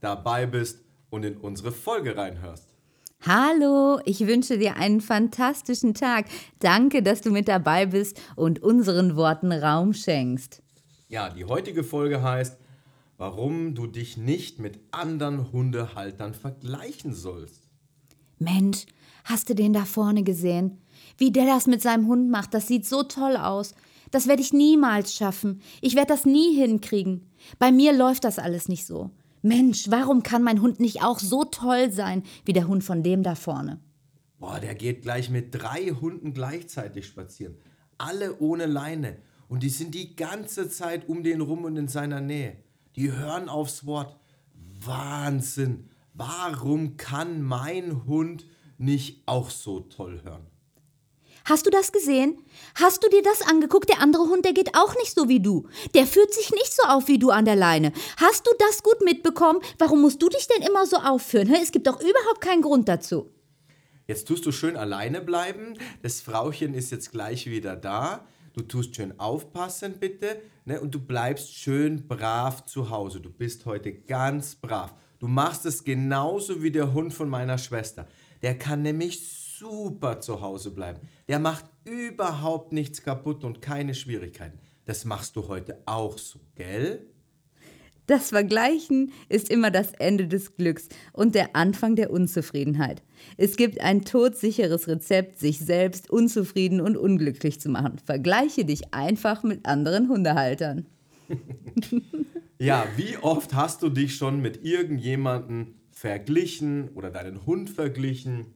dabei bist und in unsere Folge reinhörst. Hallo, ich wünsche dir einen fantastischen Tag. Danke, dass du mit dabei bist und unseren Worten Raum schenkst. Ja, die heutige Folge heißt, warum du dich nicht mit anderen Hundehaltern vergleichen sollst. Mensch, hast du den da vorne gesehen? Wie der das mit seinem Hund macht, das sieht so toll aus. Das werde ich niemals schaffen. Ich werde das nie hinkriegen. Bei mir läuft das alles nicht so. Mensch, warum kann mein Hund nicht auch so toll sein wie der Hund von dem da vorne? Boah, der geht gleich mit drei Hunden gleichzeitig spazieren. Alle ohne Leine. Und die sind die ganze Zeit um den rum und in seiner Nähe. Die hören aufs Wort. Wahnsinn. Warum kann mein Hund nicht auch so toll hören? Hast du das gesehen? Hast du dir das angeguckt? Der andere Hund, der geht auch nicht so wie du. Der führt sich nicht so auf wie du an der Leine. Hast du das gut mitbekommen? Warum musst du dich denn immer so aufführen? Es gibt doch überhaupt keinen Grund dazu. Jetzt tust du schön alleine bleiben. Das Frauchen ist jetzt gleich wieder da. Du tust schön aufpassen, bitte. Ne? Und du bleibst schön brav zu Hause. Du bist heute ganz brav. Du machst es genauso wie der Hund von meiner Schwester. Der kann nämlich super zu Hause bleiben. Der macht überhaupt nichts kaputt und keine Schwierigkeiten. Das machst du heute auch so, gell? Das Vergleichen ist immer das Ende des Glücks und der Anfang der Unzufriedenheit. Es gibt ein todsicheres Rezept, sich selbst unzufrieden und unglücklich zu machen. Vergleiche dich einfach mit anderen Hundehaltern. ja, wie oft hast du dich schon mit irgendjemandem verglichen oder deinen Hund verglichen?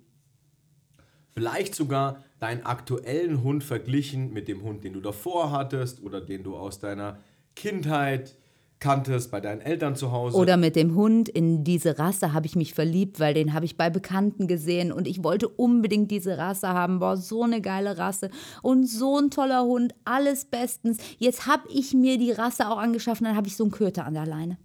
Vielleicht sogar deinen aktuellen Hund verglichen mit dem Hund, den du davor hattest oder den du aus deiner Kindheit kanntest bei deinen Eltern zu Hause. Oder mit dem Hund. In diese Rasse habe ich mich verliebt, weil den habe ich bei Bekannten gesehen und ich wollte unbedingt diese Rasse haben. Boah, so eine geile Rasse und so ein toller Hund, alles bestens. Jetzt habe ich mir die Rasse auch angeschafft und dann habe ich so einen Köter an der Leine.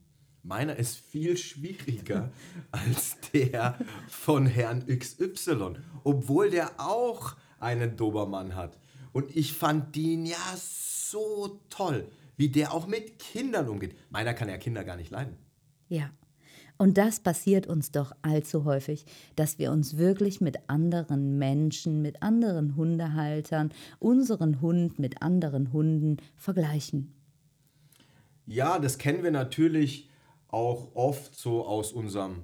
Meiner ist viel schwieriger als der von Herrn XY, obwohl der auch einen Dobermann hat. Und ich fand den ja so toll, wie der auch mit Kindern umgeht. Meiner kann ja Kinder gar nicht leiden. Ja. Und das passiert uns doch allzu häufig, dass wir uns wirklich mit anderen Menschen, mit anderen Hundehaltern, unseren Hund mit anderen Hunden vergleichen. Ja, das kennen wir natürlich auch oft so aus unserem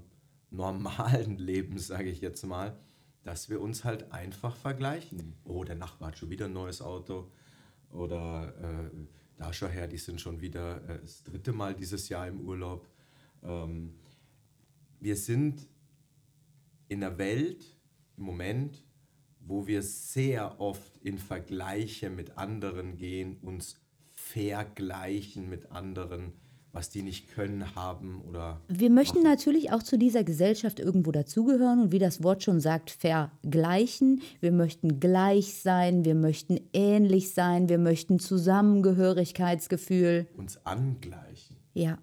normalen Leben, sage ich jetzt mal, dass wir uns halt einfach vergleichen. Oh, der Nachbar hat schon wieder ein neues Auto. Oder äh, da schau her, die sind schon wieder äh, das dritte Mal dieses Jahr im Urlaub. Ähm, wir sind in einer Welt im Moment, wo wir sehr oft in Vergleiche mit anderen gehen, uns vergleichen mit anderen was die nicht können, haben oder. Wir möchten machen. natürlich auch zu dieser Gesellschaft irgendwo dazugehören und wie das Wort schon sagt, vergleichen. Wir möchten gleich sein, wir möchten ähnlich sein, wir möchten Zusammengehörigkeitsgefühl. Uns angleichen. Ja,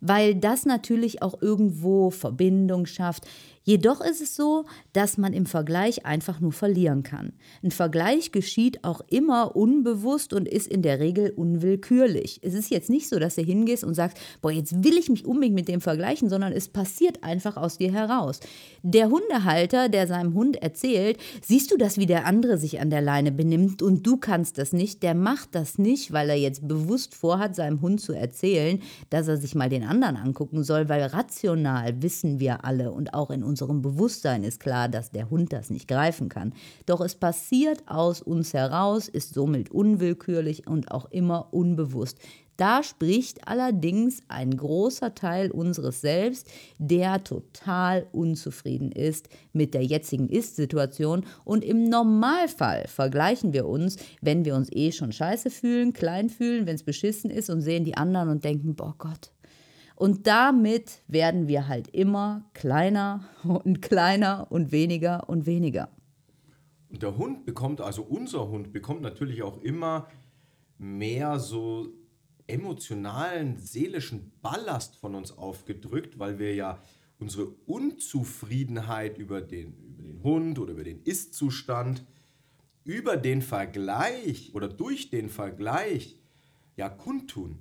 weil das natürlich auch irgendwo Verbindung schafft. Jedoch ist es so, dass man im Vergleich einfach nur verlieren kann. Ein Vergleich geschieht auch immer unbewusst und ist in der Regel unwillkürlich. Es ist jetzt nicht so, dass du hingehst und sagst, boah, jetzt will ich mich unbedingt mit dem vergleichen, sondern es passiert einfach aus dir heraus. Der Hundehalter, der seinem Hund erzählt, siehst du das, wie der andere sich an der Leine benimmt und du kannst das nicht, der macht das nicht, weil er jetzt bewusst vorhat, seinem Hund zu erzählen, dass er sich mal den anderen angucken soll, weil rational wissen wir alle und auch in unserem Bewusstsein ist klar, dass der Hund das nicht greifen kann. Doch es passiert aus uns heraus, ist somit unwillkürlich und auch immer unbewusst. Da spricht allerdings ein großer Teil unseres Selbst, der total unzufrieden ist mit der jetzigen Ist-Situation. Und im Normalfall vergleichen wir uns, wenn wir uns eh schon scheiße fühlen, klein fühlen, wenn es beschissen ist und sehen die anderen und denken, boah Gott, Und damit werden wir halt immer kleiner und kleiner und weniger und weniger. Und der Hund bekommt, also unser Hund bekommt natürlich auch immer mehr so emotionalen, seelischen Ballast von uns aufgedrückt, weil wir ja unsere Unzufriedenheit über den, über den Hund oder über den Ist-Zustand, über den Vergleich oder durch den Vergleich ja kundtun.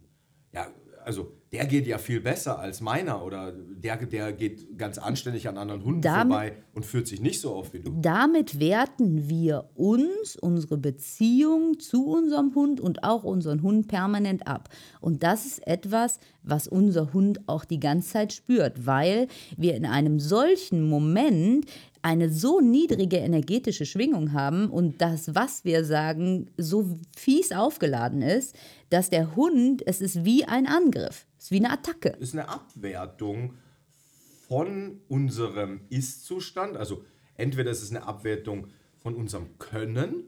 Ja, also der geht ja viel besser als meiner oder der, der geht ganz anständig an anderen Hunden Damit- vorbei und führt sich nicht so auf wie du. Damit werten wir uns, unsere Beziehung zu unserem Hund und auch unseren Hund permanent ab. Und das ist etwas, was unser Hund auch die ganze Zeit spürt, weil wir in einem solchen Moment eine so niedrige energetische Schwingung haben und das, was wir sagen, so fies aufgeladen ist, dass der Hund, es ist wie ein Angriff, ist wie eine Attacke. ist eine Abwertung von unserem Ist-Zustand. Also entweder ist es eine Abwertung von unserem Können.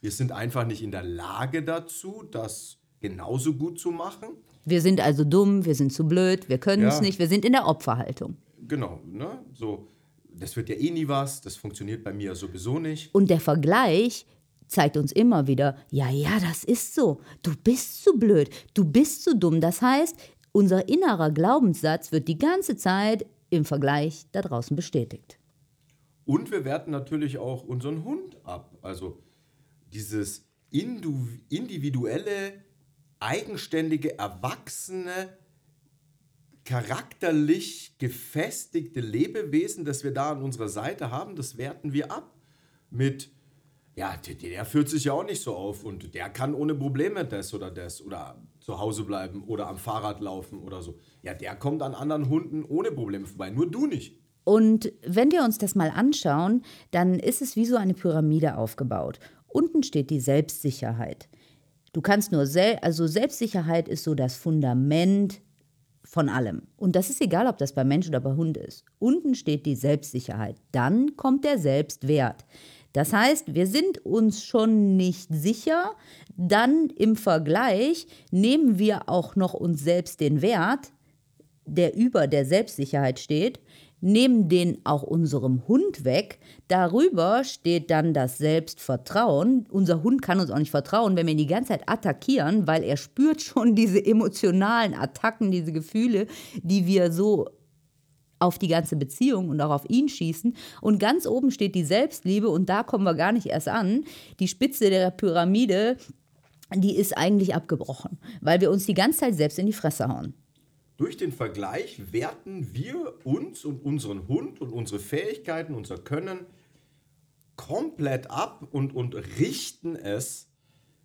Wir sind einfach nicht in der Lage dazu, das genauso gut zu machen. Wir sind also dumm, wir sind zu blöd, wir können es Ja. nicht, wir sind in der Opferhaltung. Genau, ne? So, das wird ja eh nie was, das funktioniert bei mir sowieso nicht. Und der Vergleich zeigt uns immer wieder, ja, ja, das ist so. Du bist zu blöd, du bist zu dumm. Das heißt, unser innerer Glaubenssatz wird die ganze Zeit im Vergleich da draußen bestätigt. Und wir werten natürlich auch unseren Hund ab. Also dieses individuelle, eigenständige, erwachsene, charakterlich gefestigte Lebewesen, das wir da an unserer Seite haben, das werten wir ab. Mit, ja, der, der führt sich ja auch nicht so auf und der kann ohne Probleme das oder das oder zu Hause bleiben oder am Fahrrad laufen oder so. Ja, der kommt an anderen Hunden ohne Probleme vorbei, nur du nicht. Und wenn wir uns das mal anschauen, dann ist es wie so eine Pyramide aufgebaut. Unten steht die Selbstsicherheit. Du kannst nur, sel also Selbstsicherheit ist so das Fundament von allem. Und das ist egal, ob das bei Mensch oder bei Hund ist. Unten steht die Selbstsicherheit. Dann kommt der Selbstwert. Das heißt, wir sind uns schon nicht sicher. Dann im Vergleich nehmen wir auch noch uns selbst den Wert, der über der Selbstsicherheit steht, nehmen den auch unserem Hund weg. Darüber steht dann das Selbstvertrauen. Unser Hund kann uns auch nicht vertrauen, wenn wir ihn die ganze Zeit attackieren, weil er spürt schon diese emotionalen Attacken, diese Gefühle, die wir so auf die ganze Beziehung und auch auf ihn schießen. Und ganz oben steht die Selbstliebe und da kommen wir gar nicht erst an. Die Spitze der Pyramide, die ist eigentlich abgebrochen, weil wir uns die ganze Zeit selbst in die Fresse hauen. Durch den Vergleich werten wir uns und unseren Hund und unsere Fähigkeiten, unser Können komplett ab und, und richten es.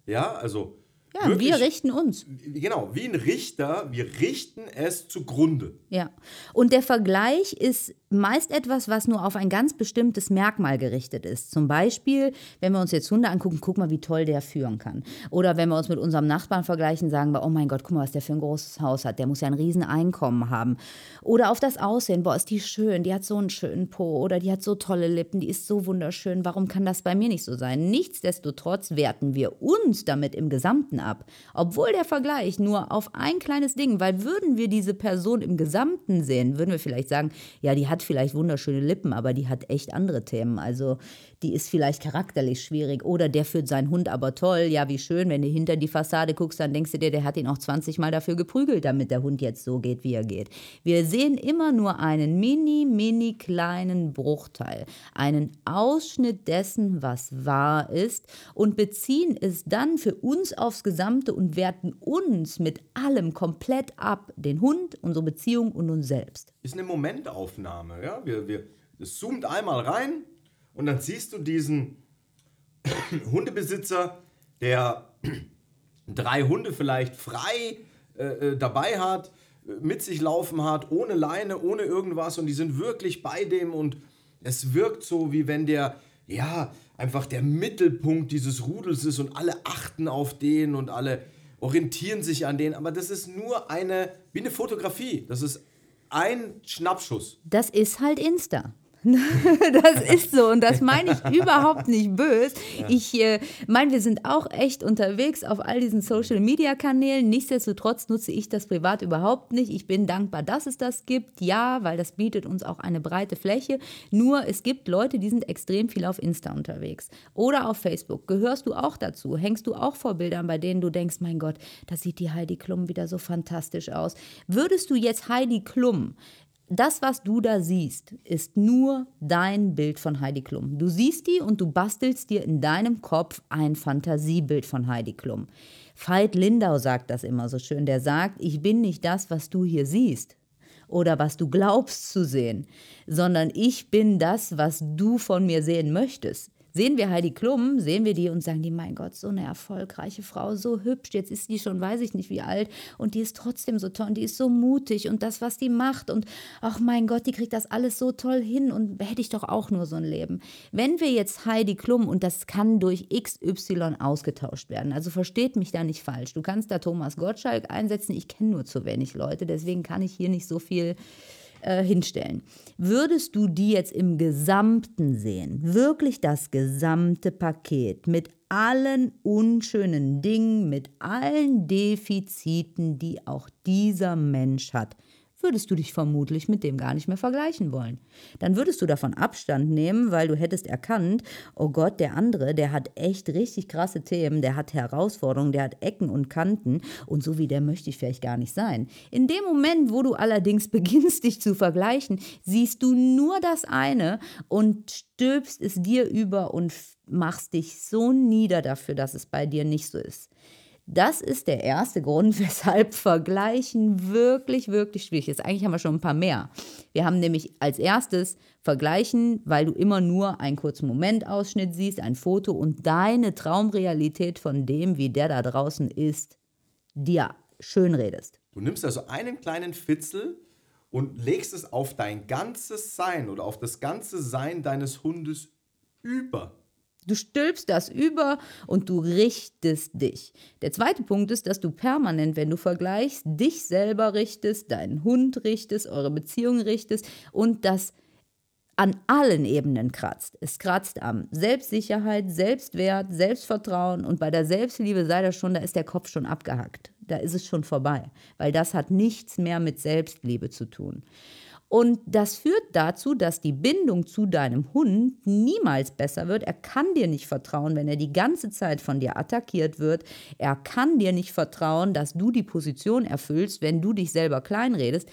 Ja, also. Ja, wirklich- wir richten uns. Genau, wie ein Richter, wir richten es zugrunde. Ja. Und der Vergleich ist meist etwas, was nur auf ein ganz bestimmtes Merkmal gerichtet ist. Zum Beispiel, wenn wir uns jetzt Hunde angucken, guck mal, wie toll der führen kann. Oder wenn wir uns mit unserem Nachbarn vergleichen, sagen wir, oh mein Gott, guck mal, was der für ein großes Haus hat. Der muss ja ein riesen Einkommen haben. Oder auf das Aussehen, boah, ist die schön, die hat so einen schönen Po oder die hat so tolle Lippen, die ist so wunderschön. Warum kann das bei mir nicht so sein? Nichtsdestotrotz werten wir uns damit im Gesamten ab. Obwohl der Vergleich nur auf ein kleines Ding, weil würden wir diese Person im Gesamten sehen, würden wir vielleicht sagen, ja, die hat vielleicht wunderschöne Lippen, aber die hat echt andere Themen. Also die ist vielleicht charakterlich schwierig oder der führt seinen Hund aber toll. Ja, wie schön, wenn du hinter die Fassade guckst, dann denkst du dir, der hat ihn auch 20 Mal dafür geprügelt, damit der Hund jetzt so geht, wie er geht. Wir sehen immer nur einen mini, mini kleinen Bruchteil, einen Ausschnitt dessen, was wahr ist und beziehen es dann für uns aufs Gesamte und werten uns mit allem komplett ab, den Hund, unsere Beziehung und uns selbst. Ist eine Momentaufnahme. Ja? Wir, wir, es zoomt einmal rein und dann siehst du diesen Hundebesitzer, der drei Hunde vielleicht frei äh, äh, dabei hat, mit sich laufen hat, ohne Leine, ohne irgendwas und die sind wirklich bei dem und es wirkt so, wie wenn der, ja, einfach der Mittelpunkt dieses Rudels ist und alle achten auf den und alle orientieren sich an den, aber das ist nur eine, wie eine Fotografie, das ist ein Schnappschuss. Das ist halt Insta. das ist so und das meine ich überhaupt nicht böse. Ich äh, meine, wir sind auch echt unterwegs auf all diesen Social-Media-Kanälen. Nichtsdestotrotz nutze ich das privat überhaupt nicht. Ich bin dankbar, dass es das gibt. Ja, weil das bietet uns auch eine breite Fläche. Nur es gibt Leute, die sind extrem viel auf Insta unterwegs oder auf Facebook. Gehörst du auch dazu? Hängst du auch vor Bildern, bei denen du denkst, mein Gott, da sieht die Heidi Klum wieder so fantastisch aus. Würdest du jetzt Heidi Klum das, was du da siehst, ist nur dein Bild von Heidi Klum. Du siehst die und du bastelst dir in deinem Kopf ein Fantasiebild von Heidi Klum. Veit Lindau sagt das immer so schön. Der sagt, ich bin nicht das, was du hier siehst oder was du glaubst zu sehen, sondern ich bin das, was du von mir sehen möchtest sehen wir Heidi Klum, sehen wir die und sagen die, mein Gott, so eine erfolgreiche Frau, so hübsch, jetzt ist die schon, weiß ich nicht wie alt und die ist trotzdem so toll und die ist so mutig und das, was die macht und ach mein Gott, die kriegt das alles so toll hin und hätte ich doch auch nur so ein Leben. Wenn wir jetzt Heidi Klum und das kann durch XY ausgetauscht werden, also versteht mich da nicht falsch, du kannst da Thomas Gottschalk einsetzen, ich kenne nur zu wenig Leute, deswegen kann ich hier nicht so viel äh, hinstellen. Würdest du die jetzt im Gesamten sehen, wirklich das gesamte Paket mit allen unschönen Dingen, mit allen Defiziten, die auch dieser Mensch hat, würdest du dich vermutlich mit dem gar nicht mehr vergleichen wollen. Dann würdest du davon Abstand nehmen, weil du hättest erkannt, oh Gott, der andere, der hat echt richtig krasse Themen, der hat Herausforderungen, der hat Ecken und Kanten und so wie der möchte ich vielleicht gar nicht sein. In dem Moment, wo du allerdings beginnst, dich zu vergleichen, siehst du nur das eine und stülpst es dir über und machst dich so nieder dafür, dass es bei dir nicht so ist. Das ist der erste Grund, weshalb Vergleichen wirklich, wirklich schwierig ist. Eigentlich haben wir schon ein paar mehr. Wir haben nämlich als erstes Vergleichen, weil du immer nur einen kurzen Momentausschnitt siehst, ein Foto und deine Traumrealität von dem, wie der da draußen ist, dir schönredest. Du nimmst also einen kleinen Fitzel und legst es auf dein ganzes Sein oder auf das ganze Sein deines Hundes über. Du stülpst das über und du richtest dich. Der zweite Punkt ist, dass du permanent, wenn du vergleichst, dich selber richtest, deinen Hund richtest, eure Beziehung richtest und das an allen Ebenen kratzt. Es kratzt am Selbstsicherheit, Selbstwert, Selbstvertrauen und bei der Selbstliebe sei das schon, da ist der Kopf schon abgehackt. Da ist es schon vorbei, weil das hat nichts mehr mit Selbstliebe zu tun. Und das führt dazu, dass die Bindung zu deinem Hund niemals besser wird. Er kann dir nicht vertrauen, wenn er die ganze Zeit von dir attackiert wird. Er kann dir nicht vertrauen, dass du die Position erfüllst, wenn du dich selber kleinredest.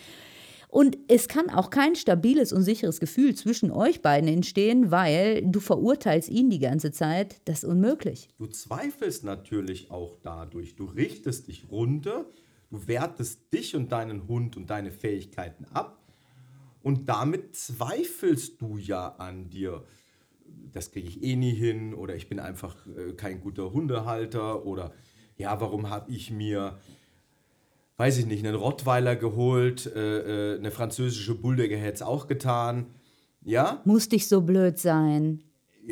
Und es kann auch kein stabiles und sicheres Gefühl zwischen euch beiden entstehen, weil du verurteilst ihn die ganze Zeit. Das ist unmöglich. Du zweifelst natürlich auch dadurch. Du richtest dich runter, du wertest dich und deinen Hund und deine Fähigkeiten ab und damit zweifelst du ja an dir. Das kriege ich eh nie hin oder ich bin einfach äh, kein guter Hundehalter oder ja, warum habe ich mir, weiß ich nicht, einen Rottweiler geholt, äh, äh, eine französische Bulldogge hätte es auch getan. Ja? Muss dich so blöd sein.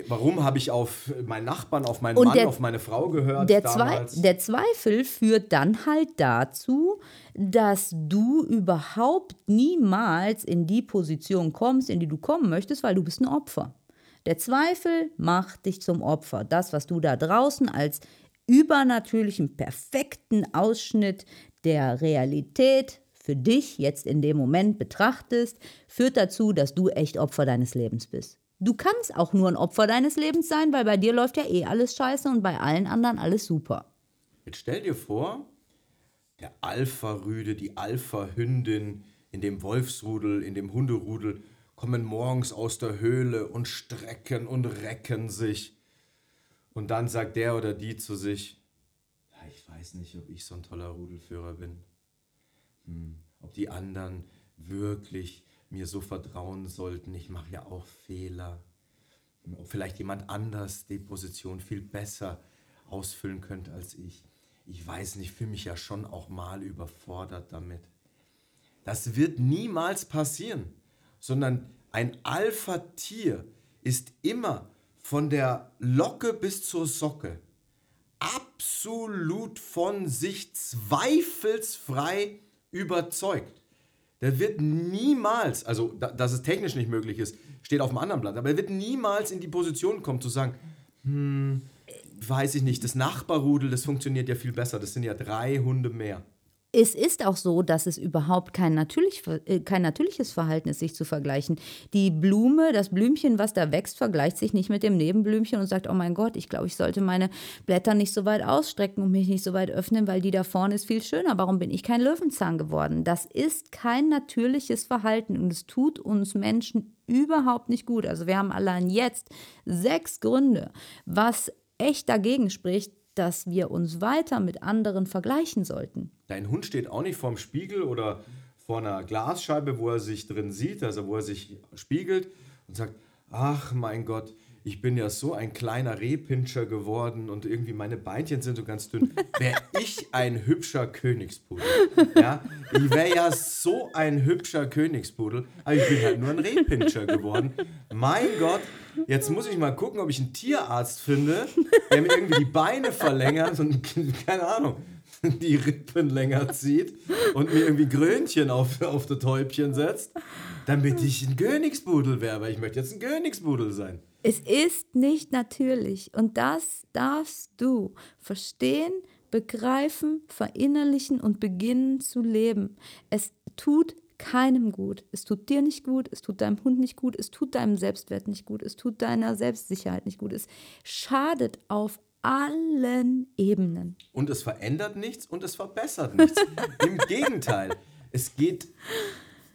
Warum habe ich auf meinen Nachbarn, auf meinen und Mann, der, auf meine Frau gehört? Der, damals? der Zweifel führt dann halt dazu, dass du überhaupt niemals in die Position kommst, in die du kommen möchtest, weil du bist ein Opfer. Der Zweifel macht dich zum Opfer. Das, was du da draußen als übernatürlichen, perfekten Ausschnitt der Realität für dich jetzt in dem Moment betrachtest, führt dazu, dass du echt Opfer deines Lebens bist. Du kannst auch nur ein Opfer deines Lebens sein, weil bei dir läuft ja eh alles scheiße und bei allen anderen alles super. Jetzt stell dir vor, der Alpha-Rüde, die Alpha-Hündin in dem Wolfsrudel, in dem Hunderudel kommen morgens aus der Höhle und strecken und recken sich. Und dann sagt der oder die zu sich, ja, ich weiß nicht, ob ich so ein toller Rudelführer bin. Hm, ob die anderen wirklich mir so vertrauen sollten. Ich mache ja auch Fehler. Vielleicht jemand anders die Position viel besser ausfüllen könnte als ich. Ich weiß nicht, ich fühle mich ja schon auch mal überfordert damit. Das wird niemals passieren, sondern ein Alpha-Tier ist immer von der Locke bis zur Socke absolut von sich zweifelsfrei überzeugt. Der wird niemals, also da, dass es technisch nicht möglich ist, steht auf dem anderen Blatt, aber er wird niemals in die Position kommen zu sagen, hm, weiß ich nicht, das Nachbarrudel, das funktioniert ja viel besser, das sind ja drei Hunde mehr. Es ist auch so, dass es überhaupt kein, natürlich, äh, kein natürliches Verhalten ist, sich zu vergleichen. Die Blume, das Blümchen, was da wächst, vergleicht sich nicht mit dem Nebenblümchen und sagt, oh mein Gott, ich glaube, ich sollte meine Blätter nicht so weit ausstrecken und mich nicht so weit öffnen, weil die da vorne ist viel schöner. Warum bin ich kein Löwenzahn geworden? Das ist kein natürliches Verhalten und es tut uns Menschen überhaupt nicht gut. Also wir haben allein jetzt sechs Gründe, was echt dagegen spricht, dass wir uns weiter mit anderen vergleichen sollten. Dein Hund steht auch nicht vorm Spiegel oder vor einer Glasscheibe, wo er sich drin sieht, also wo er sich spiegelt und sagt, ach mein Gott, ich bin ja so ein kleiner Rehpinscher geworden und irgendwie meine Beinchen sind so ganz dünn. Wäre ich ein hübscher Königspudel. Ja? Ich wäre ja so ein hübscher Königspudel, aber ich bin halt nur ein Rehpinscher geworden. Mein Gott, jetzt muss ich mal gucken, ob ich einen Tierarzt finde, der mir irgendwie die Beine verlängert und keine Ahnung die Rippen länger zieht und mir irgendwie Grönchen auf, auf das Täubchen setzt, damit ich ein Königsbudel wäre, weil ich möchte jetzt ein Königsbudel sein. Es ist nicht natürlich und das darfst du verstehen, begreifen, verinnerlichen und beginnen zu leben. Es tut keinem gut. Es tut dir nicht gut, es tut deinem Hund nicht gut, es tut deinem Selbstwert nicht gut, es tut deiner Selbstsicherheit nicht gut. Es schadet auf allen Ebenen. Und es verändert nichts und es verbessert nichts. Im Gegenteil, es geht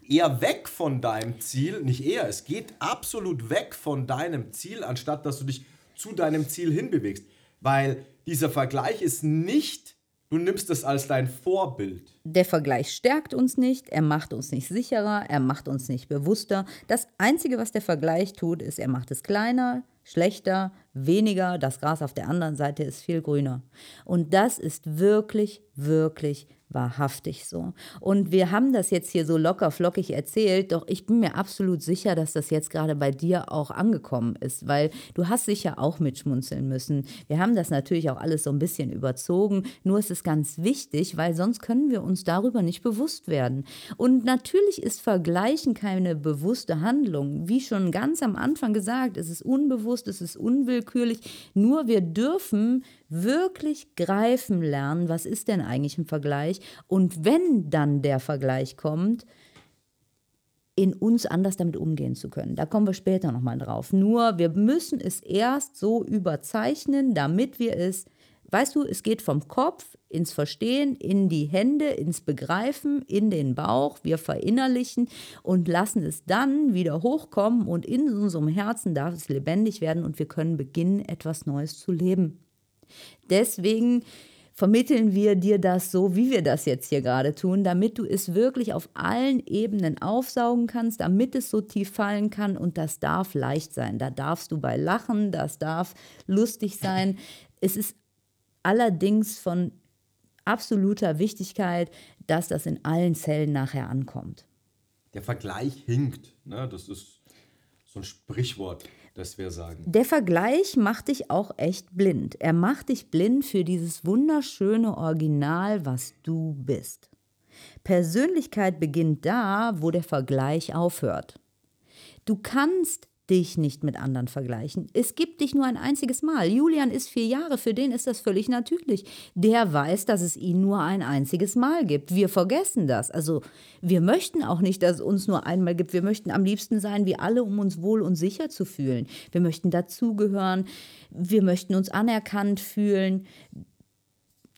eher weg von deinem Ziel, nicht eher, es geht absolut weg von deinem Ziel, anstatt dass du dich zu deinem Ziel hinbewegst. Weil dieser Vergleich ist nicht, du nimmst es als dein Vorbild. Der Vergleich stärkt uns nicht, er macht uns nicht sicherer, er macht uns nicht bewusster. Das Einzige, was der Vergleich tut, ist, er macht es kleiner, schlechter, weniger. Das Gras auf der anderen Seite ist viel grüner. Und das ist wirklich, wirklich wahrhaftig so. Und wir haben das jetzt hier so locker flockig erzählt, doch ich bin mir absolut sicher, dass das jetzt gerade bei dir auch angekommen ist, weil du hast sicher auch mitschmunzeln müssen. Wir haben das natürlich auch alles so ein bisschen überzogen, nur ist es ganz wichtig, weil sonst können wir uns darüber nicht bewusst werden. Und natürlich ist Vergleichen keine bewusste Handlung. Wie schon ganz am Anfang gesagt, es ist unbewusst, es ist unwillkürlich, nur wir dürfen wirklich greifen lernen, was ist denn eigentlich ein Vergleich und wenn dann der Vergleich kommt, in uns anders damit umgehen zu können. Da kommen wir später nochmal drauf. Nur wir müssen es erst so überzeichnen, damit wir es, weißt du, es geht vom Kopf ins Verstehen, in die Hände, ins Begreifen, in den Bauch. Wir verinnerlichen und lassen es dann wieder hochkommen und in unserem Herzen darf es lebendig werden und wir können beginnen, etwas Neues zu leben. Deswegen vermitteln wir dir das so, wie wir das jetzt hier gerade tun, damit du es wirklich auf allen Ebenen aufsaugen kannst, damit es so tief fallen kann und das darf leicht sein. Da darfst du bei lachen, das darf lustig sein. Es ist allerdings von absoluter Wichtigkeit, dass das in allen Zellen nachher ankommt. Der Vergleich hinkt. Ne? Das ist so ein Sprichwort das wir sagen. Der Vergleich macht dich auch echt blind. Er macht dich blind für dieses wunderschöne Original, was du bist. Persönlichkeit beginnt da, wo der Vergleich aufhört. Du kannst dich nicht mit anderen vergleichen. Es gibt dich nur ein einziges Mal. Julian ist vier Jahre, für den ist das völlig natürlich. Der weiß, dass es ihn nur ein einziges Mal gibt. Wir vergessen das. Also wir möchten auch nicht, dass es uns nur einmal gibt. Wir möchten am liebsten sein wie alle, um uns wohl und sicher zu fühlen. Wir möchten dazugehören. Wir möchten uns anerkannt fühlen.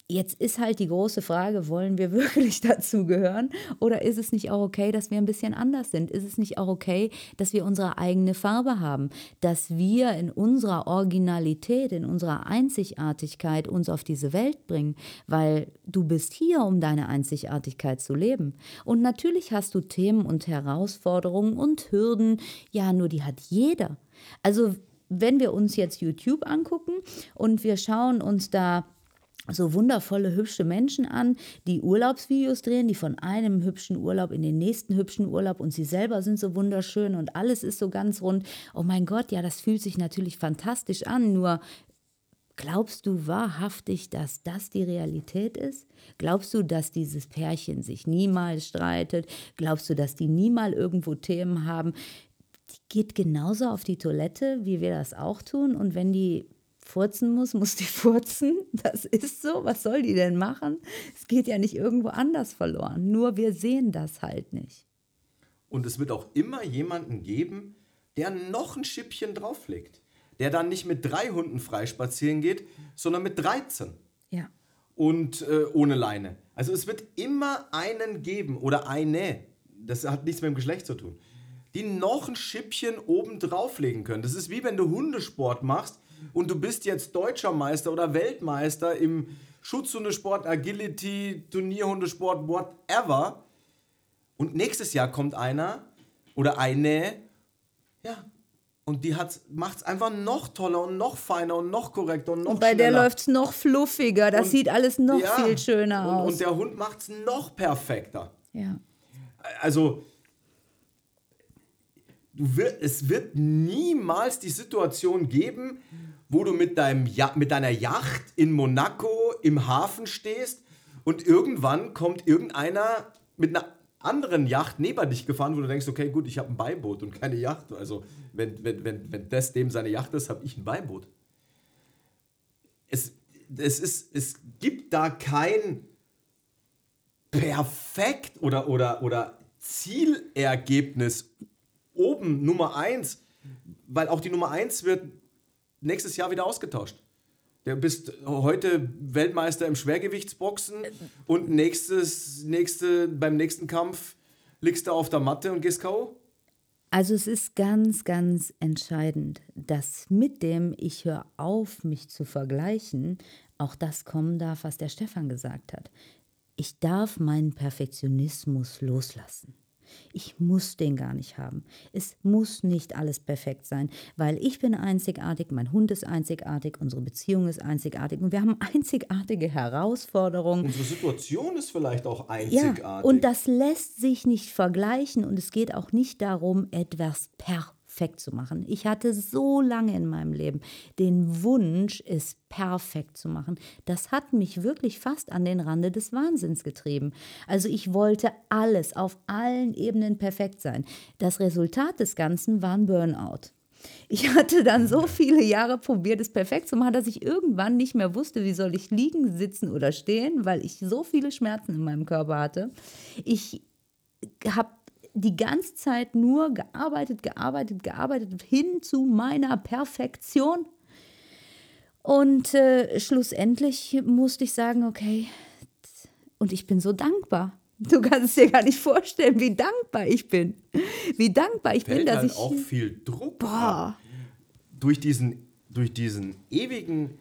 Jetzt ist halt die große Frage, wollen wir wirklich dazugehören oder ist es nicht auch okay, dass wir ein bisschen anders sind? Ist es nicht auch okay, dass wir unsere eigene Farbe haben, dass wir in unserer Originalität, in unserer Einzigartigkeit uns auf diese Welt bringen, weil du bist hier, um deine Einzigartigkeit zu leben. Und natürlich hast du Themen und Herausforderungen und Hürden, ja, nur die hat jeder. Also wenn wir uns jetzt YouTube angucken und wir schauen uns da so wundervolle, hübsche Menschen an, die Urlaubsvideos drehen, die von einem hübschen Urlaub in den nächsten hübschen Urlaub und sie selber sind so wunderschön und alles ist so ganz rund. Oh mein Gott, ja, das fühlt sich natürlich fantastisch an, nur Glaubst du wahrhaftig, dass das die Realität ist? Glaubst du, dass dieses Pärchen sich niemals streitet? Glaubst du, dass die niemals irgendwo Themen haben? Die geht genauso auf die Toilette, wie wir das auch tun. Und wenn die furzen muss, muss die furzen. Das ist so. Was soll die denn machen? Es geht ja nicht irgendwo anders verloren. Nur wir sehen das halt nicht. Und es wird auch immer jemanden geben, der noch ein Schippchen drauflegt der dann nicht mit drei Hunden frei spazieren geht, sondern mit 13. Ja. Und äh, ohne Leine. Also es wird immer einen geben oder eine, das hat nichts mit dem Geschlecht zu tun, die noch ein Schippchen oben drauflegen können. Das ist wie wenn du Hundesport machst und du bist jetzt deutscher Meister oder Weltmeister im Schutzhundesport, Agility, Turnierhundesport, whatever. Und nächstes Jahr kommt einer oder eine, ja, und die macht es einfach noch toller und noch feiner und noch korrekter und noch und bei schneller. der läuft es noch fluffiger. Das und, sieht alles noch ja, viel schöner und, aus. Und der Hund macht es noch perfekter. Ja. Also, du wird, es wird niemals die Situation geben, wo du mit, deinem, mit deiner Yacht in Monaco im Hafen stehst und irgendwann kommt irgendeiner mit einer anderen Yacht neben dich gefahren, wo du denkst, okay, gut, ich habe ein Beiboot und keine Yacht. Also, wenn, wenn, wenn, wenn das dem seine Yacht ist, habe ich ein Beiboot. Es, es, ist, es gibt da kein perfekt oder, oder, oder Zielergebnis oben Nummer 1, weil auch die Nummer 1 wird nächstes Jahr wieder ausgetauscht. Du bist heute Weltmeister im Schwergewichtsboxen und nächstes, nächste, beim nächsten Kampf liegst du auf der Matte und gehst K.O.? Also es ist ganz, ganz entscheidend, dass mit dem ich höre auf, mich zu vergleichen, auch das kommen darf, was der Stefan gesagt hat. Ich darf meinen Perfektionismus loslassen. Ich muss den gar nicht haben. Es muss nicht alles perfekt sein, weil ich bin einzigartig, mein Hund ist einzigartig, unsere Beziehung ist einzigartig und wir haben einzigartige Herausforderungen. Unsere Situation ist vielleicht auch einzigartig. Ja, und das lässt sich nicht vergleichen und es geht auch nicht darum, etwas perfekt perfekt zu machen. Ich hatte so lange in meinem Leben den Wunsch, es perfekt zu machen. Das hat mich wirklich fast an den Rande des Wahnsinns getrieben. Also ich wollte alles auf allen Ebenen perfekt sein. Das Resultat des Ganzen war ein Burnout. Ich hatte dann so viele Jahre probiert, es perfekt zu machen, dass ich irgendwann nicht mehr wusste, wie soll ich liegen, sitzen oder stehen, weil ich so viele Schmerzen in meinem Körper hatte. Ich habe die ganze Zeit nur gearbeitet, gearbeitet, gearbeitet hin zu meiner Perfektion. Und äh, schlussendlich musste ich sagen, okay, und ich bin so dankbar. Du kannst es dir gar nicht vorstellen, wie dankbar ich bin. Wie dankbar ich Fällt bin, dass halt ich. auch viel Druck. Boah. Durch diesen, durch diesen ewigen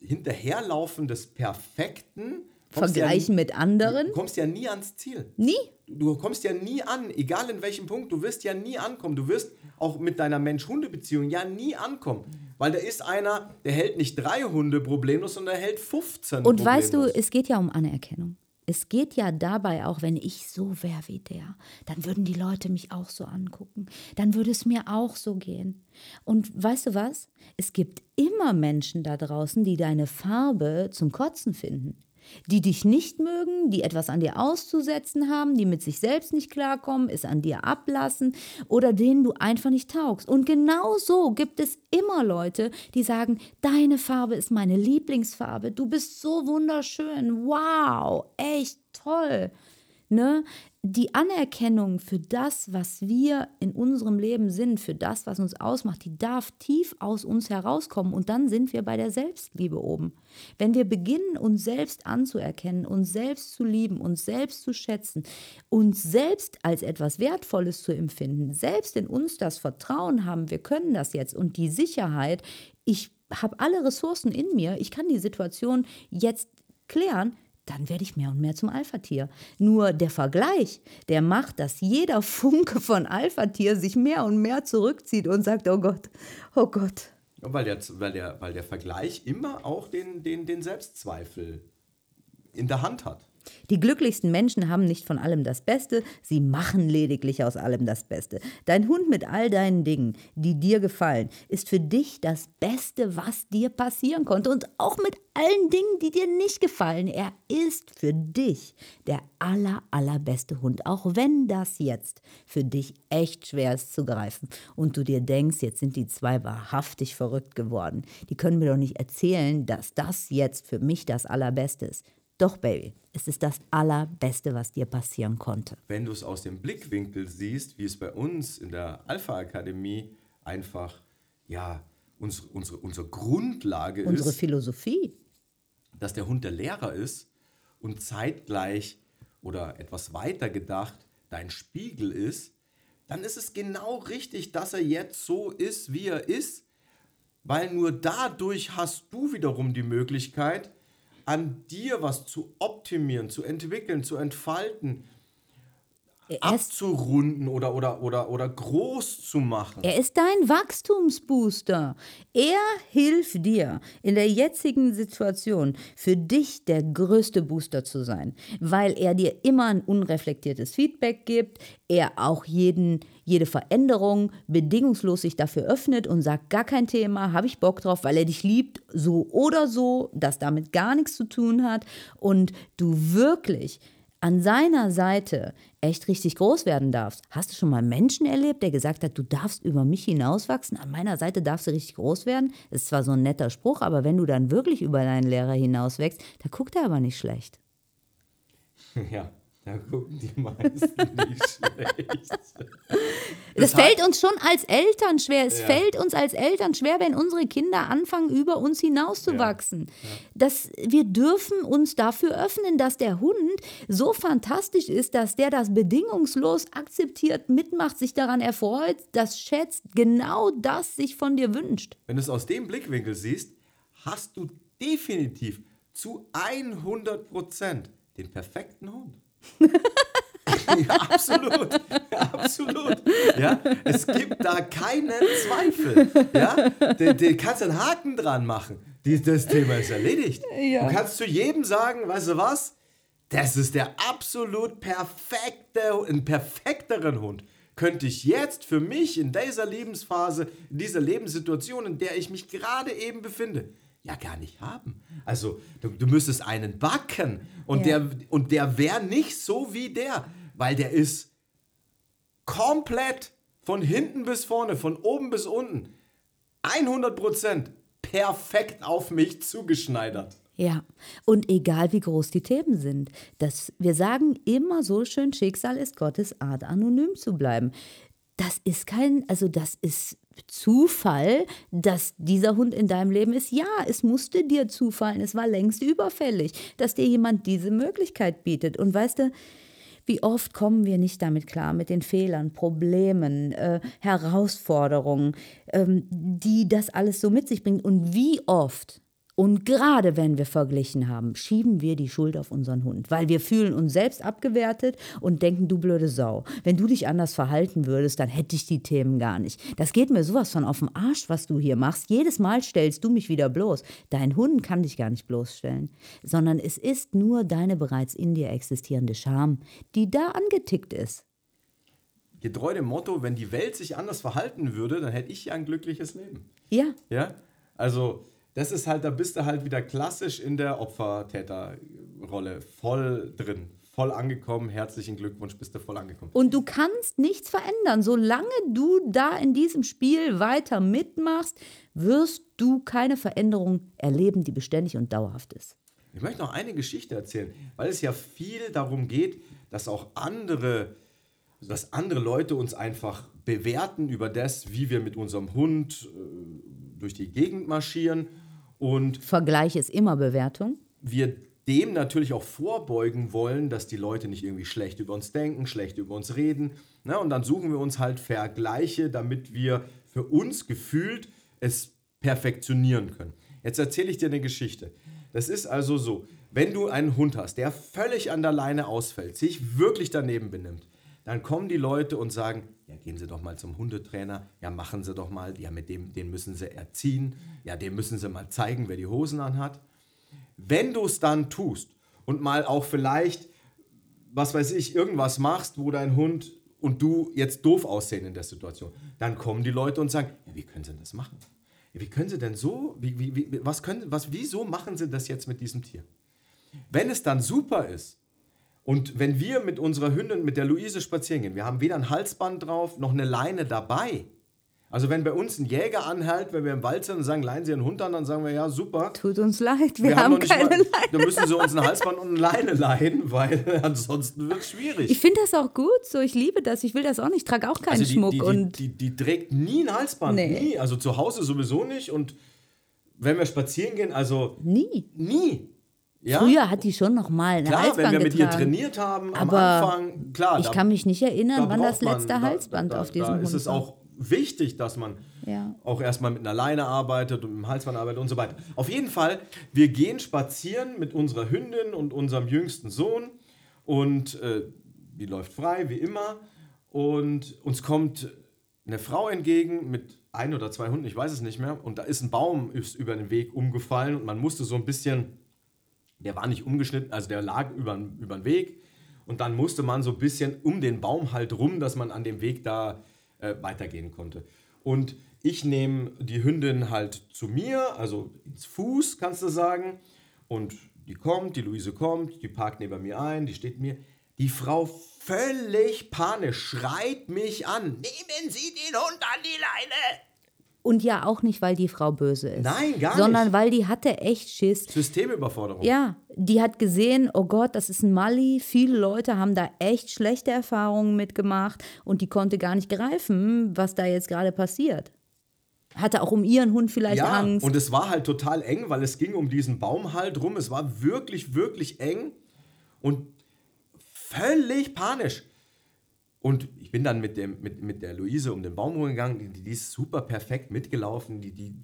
Hinterherlaufen des Perfekten. Vergleichen ja, mit anderen. Du kommst ja nie ans Ziel. Nie du kommst ja nie an, egal in welchem Punkt, du wirst ja nie ankommen. Du wirst auch mit deiner Mensch-Hunde-Beziehung ja nie ankommen. Weil da ist einer, der hält nicht drei Hunde problemlos, sondern der hält 15 Und problemlos. weißt du, es geht ja um Anerkennung. Es geht ja dabei auch, wenn ich so wäre wie der, dann würden die Leute mich auch so angucken. Dann würde es mir auch so gehen. Und weißt du was? Es gibt immer Menschen da draußen, die deine Farbe zum Kotzen finden die dich nicht mögen, die etwas an dir auszusetzen haben, die mit sich selbst nicht klarkommen, es an dir ablassen oder denen du einfach nicht taugst. Und genau so gibt es immer Leute, die sagen, deine Farbe ist meine Lieblingsfarbe, du bist so wunderschön, wow, echt toll. Ne? Die Anerkennung für das, was wir in unserem Leben sind, für das, was uns ausmacht, die darf tief aus uns herauskommen und dann sind wir bei der Selbstliebe oben. Wenn wir beginnen, uns selbst anzuerkennen, uns selbst zu lieben, uns selbst zu schätzen, uns selbst als etwas Wertvolles zu empfinden, selbst in uns das Vertrauen haben, wir können das jetzt und die Sicherheit, ich habe alle Ressourcen in mir, ich kann die Situation jetzt klären, dann werde ich mehr und mehr zum Alpha-Tier. Nur der Vergleich, der macht, dass jeder Funke von Alpha-Tier sich mehr und mehr zurückzieht und sagt, oh Gott, oh Gott. weil, der, weil, der, weil der Vergleich immer auch den, den, den Selbstzweifel in der Hand hat. Die glücklichsten Menschen haben nicht von allem das Beste, sie machen lediglich aus allem das Beste. Dein Hund mit all deinen Dingen, die dir gefallen, ist für dich das Beste, was dir passieren konnte. Und auch mit allen Dingen, die dir nicht gefallen. Er ist für dich der aller, allerbeste Hund. Auch wenn das jetzt für dich echt schwer ist zu greifen. Und du dir denkst, jetzt sind die zwei wahrhaftig verrückt geworden. Die können mir doch nicht erzählen, dass das jetzt für mich das Allerbeste ist. Doch, Baby, es ist das Allerbeste, was dir passieren konnte. Wenn du es aus dem Blickwinkel siehst, wie es bei uns in der Alpha-Akademie einfach, ja, unsere, unsere, unsere Grundlage Unsere ist, Philosophie. dass der Hund der Lehrer ist und zeitgleich oder etwas weiter gedacht dein Spiegel ist, dann ist es genau richtig, dass er jetzt so ist, wie er ist, weil nur dadurch hast du wiederum die Möglichkeit, an dir was zu optimieren, zu entwickeln, zu entfalten, Er ist, abzurunden oder, oder, oder, oder groß zu machen. er ist dein Wachstumsbooster. Er hilft dir in der jetzigen Situation für dich der größte Booster zu sein, weil er dir immer ein unreflektiertes Feedback gibt, er auch jeden, jede Veränderung bedingungslos sich dafür öffnet und sagt, gar kein Thema, habe ich Bock drauf, weil er dich liebt, so oder so, das damit gar nichts zu tun hat und du wirklich an seiner Seite echt richtig groß werden darfst. Hast du schon mal Menschen erlebt, der gesagt hat, du darfst über mich hinauswachsen, an meiner Seite darfst du richtig groß werden? Das ist zwar so ein netter Spruch, aber wenn du dann wirklich über deinen Lehrer hinauswächst, da guckt er aber nicht schlecht. Ja, da gucken die meisten nicht schlecht. Das, Das fällt uns schon als Eltern schwer. Es Ja. fällt uns als Eltern schwer, wenn unsere Kinder anfangen, über uns hinauszuwachsen. Dass wir dürfen uns dafür öffnen, dass der Hund so fantastisch ist, dass der das bedingungslos akzeptiert, mitmacht, sich daran erfreut, das schätzt, genau das sich von dir wünscht. Wenn du es aus dem Blickwinkel siehst, hast du definitiv zu 100% den perfekten Hund. ja, absolut. Ja, absolut. Ja, es gibt da keinen Zweifel. Ja, den, den kannst du einen Haken dran machen. Die, das Thema ist erledigt. Du kannst zu jedem sagen, weißt du was? Das ist der absolut perfekte, einen perfekteren Hund. Könnte ich jetzt für mich in dieser Lebensphase, in dieser Lebenssituation, in der ich mich gerade eben befinde, ja gar nicht haben. Also du, du müsstest einen backen und Ja. der, und der wäre nicht so wie der, weil der ist komplett von hinten bis vorne, von oben bis unten, 100% perfekt auf mich zugeschneidert. Ja, und egal wie groß die Themen sind, das, wir sagen immer so schön, Schicksal ist Gottes Art, anonym zu bleiben. Das ist kein, also das ist Zufall, dass dieser Hund in deinem Leben ist. Ja, es musste dir zufallen, es war längst überfällig, dass dir jemand diese Möglichkeit bietet. Und weißt du, wie oft kommen wir nicht damit klar, mit den Fehlern, Problemen, äh, Herausforderungen, ähm, die das alles so mit sich bringt. Und wie oft, und gerade wenn wir verglichen haben, schieben wir die Schuld auf unseren Hund, weil wir fühlen uns selbst abgewertet und denken, du blöde Sau. Wenn du dich anders verhalten würdest, dann hätte ich die Themen gar nicht. Das geht mir sowas von auf den Arsch, was du hier machst. Jedes Mal stellst du mich wieder bloß. Dein Hund kann dich gar nicht bloßstellen, sondern es ist nur deine bereits in dir existierende Scham, die da angetickt ist. Getreu dem Motto, wenn die Welt sich anders verhalten würde, dann hätte ich ja ein glückliches Leben. Ja, Ja? Also, das ist halt, da bist du halt wieder klassisch in der Opfer-Täter-Rolle. Voll drin, voll angekommen. Herzlichen Glückwunsch, bist du voll angekommen. Und du kannst nichts verändern. Solange du da in diesem Spiel weiter mitmachst, wirst du keine Veränderung erleben, die beständig und dauerhaft ist. Ich möchte noch eine Geschichte erzählen, weil es ja viel darum geht, dass auch andere, dass andere Leute uns einfach bewerten über das, wie wir mit unserem Hund äh, durch die Gegend marschieren und Vergleich ist immer Bewertung. wir dem natürlich auch vorbeugen wollen, dass die Leute nicht irgendwie schlecht über uns denken, schlecht über uns reden. Ne? Und dann suchen wir uns halt Vergleiche, damit wir für uns gefühlt es perfektionieren können. Jetzt erzähle ich dir eine Geschichte. Das ist also so, wenn du einen Hund hast, der völlig an der Leine ausfällt, sich wirklich daneben benimmt, dann kommen die Leute und sagen, ja, gehen Sie doch mal zum Hundetrainer, ja, machen Sie doch mal, ja, mit dem, den müssen Sie erziehen, ja, dem müssen Sie mal zeigen, wer die Hosen anhat. Wenn du es dann tust und mal auch vielleicht, was weiß ich, irgendwas machst, wo dein Hund und du jetzt doof aussehen in der Situation, dann kommen die Leute und sagen, ja, wie können sie denn das machen? Wie können sie denn so, wie, wie, was können, was, wieso machen sie das jetzt mit diesem Tier? Wenn es dann super ist und wenn wir mit unserer Hündin, mit der Luise spazieren gehen, wir haben weder ein Halsband drauf noch eine Leine dabei, also wenn bei uns ein Jäger anhält, wenn wir im Wald sind und sagen, leihen Sie einen Hund an, dann sagen wir, ja, super. Tut uns leid, wir, wir haben, haben keine mal, Leine. Dann müssen Sie uns ein Halsband und eine Leine leihen, weil ansonsten wird es schwierig. Ich finde das auch gut, so ich liebe das, ich will das auch nicht, ich trage auch keinen also die, Schmuck. Die, und die, die, trägt nie ein Halsband, nee. nie. Also zu Hause sowieso nicht und wenn wir spazieren gehen, also nie. Nie. Ja? Früher hat die schon noch mal eine klar, Halsband wenn wir mit getragen. ihr trainiert haben am Aber Anfang, klar. Ich da, kann mich nicht erinnern, da wann das man, letzte Halsband da, auf diesem Hund ist es auch wichtig, dass man ja. auch erstmal mit einer Leine arbeitet und mit dem Halsband arbeitet und so weiter. Auf jeden Fall, wir gehen spazieren mit unserer Hündin und unserem jüngsten Sohn und äh, die läuft frei, wie immer. Und uns kommt eine Frau entgegen mit ein oder zwei Hunden, ich weiß es nicht mehr. Und da ist ein Baum ist über den Weg umgefallen und man musste so ein bisschen, der war nicht umgeschnitten, also der lag über, über den Weg. Und dann musste man so ein bisschen um den Baum halt rum, dass man an dem Weg da äh, weitergehen konnte. Und ich nehme die Hündin halt zu mir, also ins Fuß, kannst du sagen. Und die kommt, die Luise kommt, die parkt neben mir ein, die steht mir. Die Frau völlig panisch schreit mich an. Nehmen Sie den Hund an die Leine! Und ja auch nicht, weil die Frau böse ist. Nein, gar sondern nicht. weil die hatte echt Schiss. Systemüberforderung. Ja, die hat gesehen, oh Gott, das ist ein Mali. Viele Leute haben da echt schlechte Erfahrungen mitgemacht und die konnte gar nicht greifen, was da jetzt gerade passiert. Hatte auch um ihren Hund vielleicht ja, Angst. Und es war halt total eng, weil es ging um diesen Baum halt rum. Es war wirklich, wirklich eng und völlig panisch. Und ich bin dann mit, dem, mit, mit der Luise um den Baum rumgegangen, die, die ist super perfekt mitgelaufen, die, die,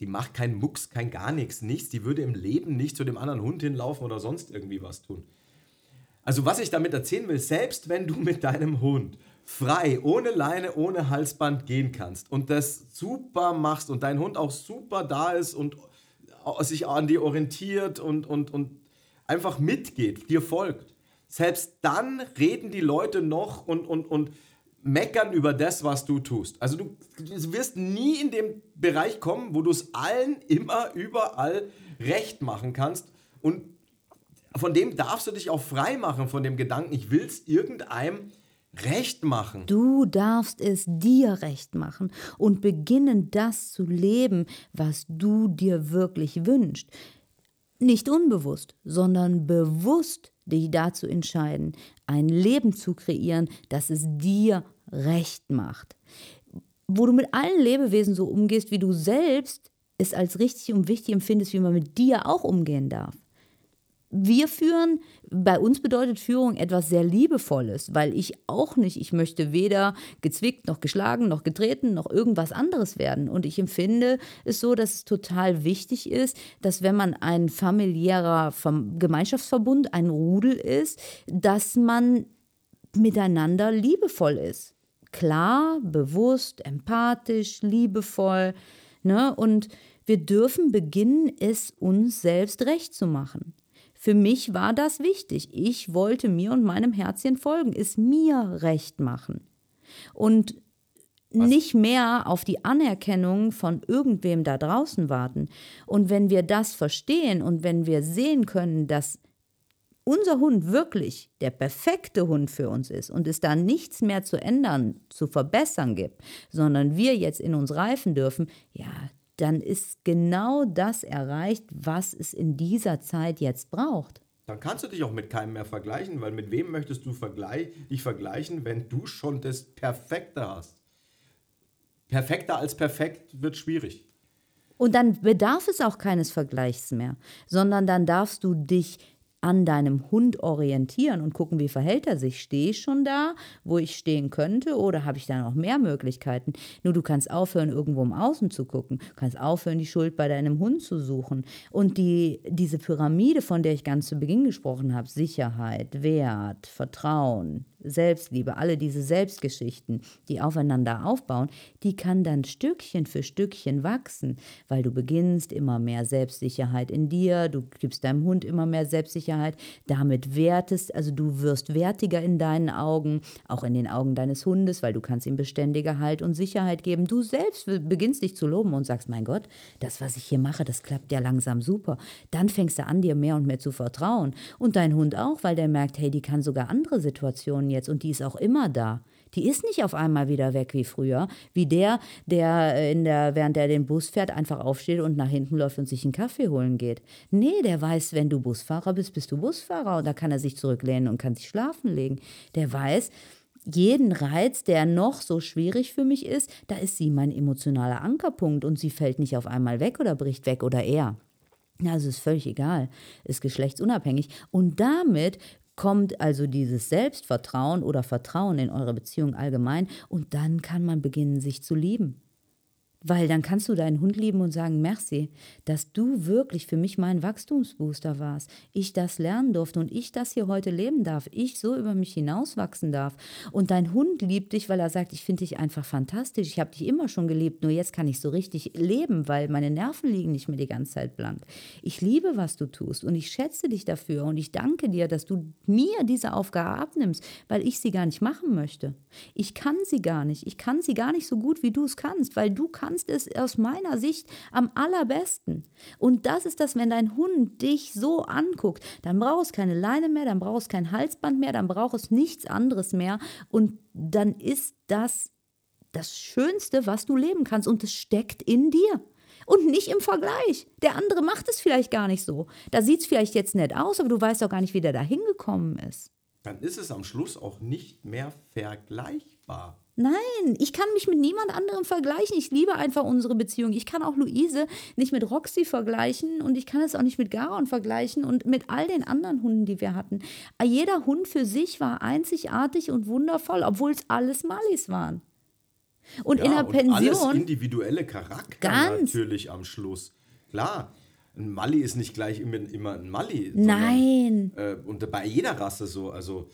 die macht keinen Mucks, kein gar nichts, nichts. Die würde im Leben nicht zu dem anderen Hund hinlaufen oder sonst irgendwie was tun. Also was ich damit erzählen will, selbst wenn du mit deinem Hund frei, ohne Leine, ohne Halsband gehen kannst und das super machst und dein Hund auch super da ist und sich an dir orientiert und, und, und einfach mitgeht, dir folgt, selbst dann reden die Leute noch und, und, und meckern über das, was du tust. Also du, du wirst nie in dem Bereich kommen, wo du es allen immer überall recht machen kannst. Und von dem darfst du dich auch frei machen, von dem Gedanken, ich will es irgendeinem recht machen. Du darfst es dir recht machen und beginnen das zu leben, was du dir wirklich wünschst. Nicht unbewusst, sondern bewusst dich dazu entscheiden, ein Leben zu kreieren, das es dir recht macht. Wo du mit allen Lebewesen so umgehst, wie du selbst es als richtig und wichtig empfindest, wie man mit dir auch umgehen darf wir führen, bei uns bedeutet Führung etwas sehr Liebevolles, weil ich auch nicht, ich möchte weder gezwickt, noch geschlagen, noch getreten, noch irgendwas anderes werden. Und ich empfinde es so, dass es total wichtig ist, dass wenn man ein familiärer Gemeinschaftsverbund, ein Rudel ist, dass man miteinander liebevoll ist. Klar, bewusst, empathisch, liebevoll. Ne? Und wir dürfen beginnen, es uns selbst recht zu machen. Für mich war das wichtig. Ich wollte mir und meinem Herzchen folgen, es mir recht machen. Und Was? nicht mehr auf die Anerkennung von irgendwem da draußen warten. Und wenn wir das verstehen und wenn wir sehen können, dass unser Hund wirklich der perfekte Hund für uns ist und es da nichts mehr zu ändern, zu verbessern gibt, sondern wir jetzt in uns reifen dürfen, ja, dann ist genau das erreicht, was es in dieser Zeit jetzt braucht. Dann kannst du dich auch mit keinem mehr vergleichen, weil mit wem möchtest du vergleich dich vergleichen, wenn du schon das Perfekte hast? Perfekter als perfekt wird schwierig. Und dann bedarf es auch keines Vergleichs mehr, sondern dann darfst du dich an deinem Hund orientieren und gucken, wie verhält er sich. Stehe ich schon da, wo ich stehen könnte oder habe ich da noch mehr Möglichkeiten? Nur du kannst aufhören, irgendwo im Außen zu gucken. Du kannst aufhören, die Schuld bei deinem Hund zu suchen. Und die, diese Pyramide, von der ich ganz zu Beginn gesprochen habe, Sicherheit, Wert, Vertrauen, Selbstliebe, alle diese Selbstgeschichten, die aufeinander aufbauen, die kann dann Stückchen für Stückchen wachsen, weil du beginnst immer mehr Selbstsicherheit in dir, du gibst deinem Hund immer mehr Selbstsicherheit, damit wertest, also du wirst wertiger in deinen Augen, auch in den Augen deines Hundes, weil du kannst ihm beständiger Halt und Sicherheit geben. Du selbst beginnst dich zu loben und sagst, mein Gott, das, was ich hier mache, das klappt ja langsam super. Dann fängst du an, dir mehr und mehr zu vertrauen. Und dein Hund auch, weil der merkt, hey, die kann sogar andere Situationen jetzt und die ist auch immer da. Die ist nicht auf einmal wieder weg wie früher, wie der, der, in der während er den Bus fährt, einfach aufsteht und nach hinten läuft und sich einen Kaffee holen geht. Nee, der weiß, wenn du Busfahrer bist, bist du Busfahrer und da kann er sich zurücklehnen und kann sich schlafen legen. Der weiß, jeden Reiz, der noch so schwierig für mich ist, da ist sie mein emotionaler Ankerpunkt und sie fällt nicht auf einmal weg oder bricht weg oder er. Also ist völlig egal, ist geschlechtsunabhängig. Und damit kommt also dieses Selbstvertrauen oder Vertrauen in eure Beziehung allgemein und dann kann man beginnen, sich zu lieben. Weil dann kannst du deinen Hund lieben und sagen, merci, dass du wirklich für mich mein Wachstumsbooster warst. Ich das lernen durfte und ich das hier heute leben darf. Ich so über mich hinauswachsen darf. Und dein Hund liebt dich, weil er sagt, ich finde dich einfach fantastisch. Ich habe dich immer schon geliebt, nur jetzt kann ich so richtig leben, weil meine Nerven liegen nicht mehr die ganze Zeit blank. Ich liebe, was du tust und ich schätze dich dafür und ich danke dir, dass du mir diese Aufgabe abnimmst, weil ich sie gar nicht machen möchte. Ich kann sie gar nicht. Ich kann sie gar nicht so gut, wie du es kannst, weil du kannst kannst es aus meiner Sicht am allerbesten. Und das ist das, wenn dein Hund dich so anguckt, dann brauchst du keine Leine mehr, dann brauchst du kein Halsband mehr, dann brauchst du nichts anderes mehr. Und dann ist das das Schönste, was du leben kannst. Und es steckt in dir und nicht im Vergleich. Der andere macht es vielleicht gar nicht so. Da sieht es vielleicht jetzt nett aus, aber du weißt auch gar nicht, wie der da hingekommen ist. Dann ist es am Schluss auch nicht mehr vergleichbar. Nein, ich kann mich mit niemand anderem vergleichen. Ich liebe einfach unsere Beziehung. Ich kann auch Luise nicht mit Roxy vergleichen und ich kann es auch nicht mit Garon vergleichen und mit all den anderen Hunden, die wir hatten. Jeder Hund für sich war einzigartig und wundervoll, obwohl es alles Malis waren. Und ja, in der Pension. Alles individuelle Charakter ganz. natürlich am Schluss. Klar, ein Mali ist nicht gleich immer, immer ein Mali. Nein. Sondern, äh, und bei jeder Rasse so. Also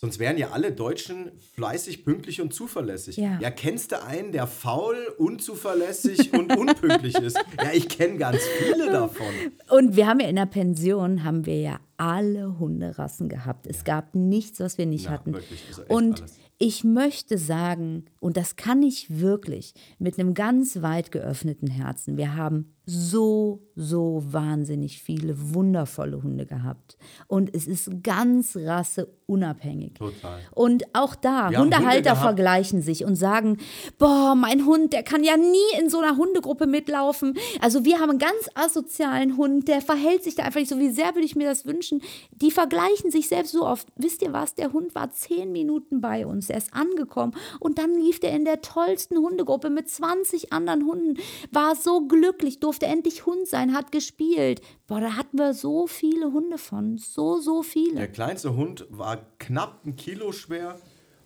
Sonst wären ja alle Deutschen fleißig, pünktlich und zuverlässig. Ja, ja kennst du einen, der faul, unzuverlässig und unpünktlich ist? Ja, ich kenne ganz viele davon. Und wir haben ja in der Pension, haben wir ja alle Hunderassen gehabt. Es ja. gab nichts, was wir nicht ja, hatten. Wirklich, also und alles. ich möchte sagen, und das kann ich wirklich mit einem ganz weit geöffneten Herzen, wir haben so, so wahnsinnig viele wundervolle Hunde gehabt. Und es ist ganz rasseunabhängig. Total. Und auch da, Wir Hundehalter Hunde vergleichen sich und sagen, boah, mein Hund, der kann ja nie in so einer Hundegruppe mitlaufen. Also wir haben einen ganz asozialen Hund, der verhält sich da einfach nicht so, wie sehr würde ich mir das wünschen. Die vergleichen sich selbst so oft. Wisst ihr was, der Hund war zehn Minuten bei uns, er ist angekommen und dann lief der in der tollsten Hundegruppe mit 20 anderen Hunden, war so glücklich, durfte durfte endlich Hund sein, hat gespielt. Boah, da hatten wir so viele Hunde von. So, so viele. Der kleinste Hund war knapp ein Kilo schwer.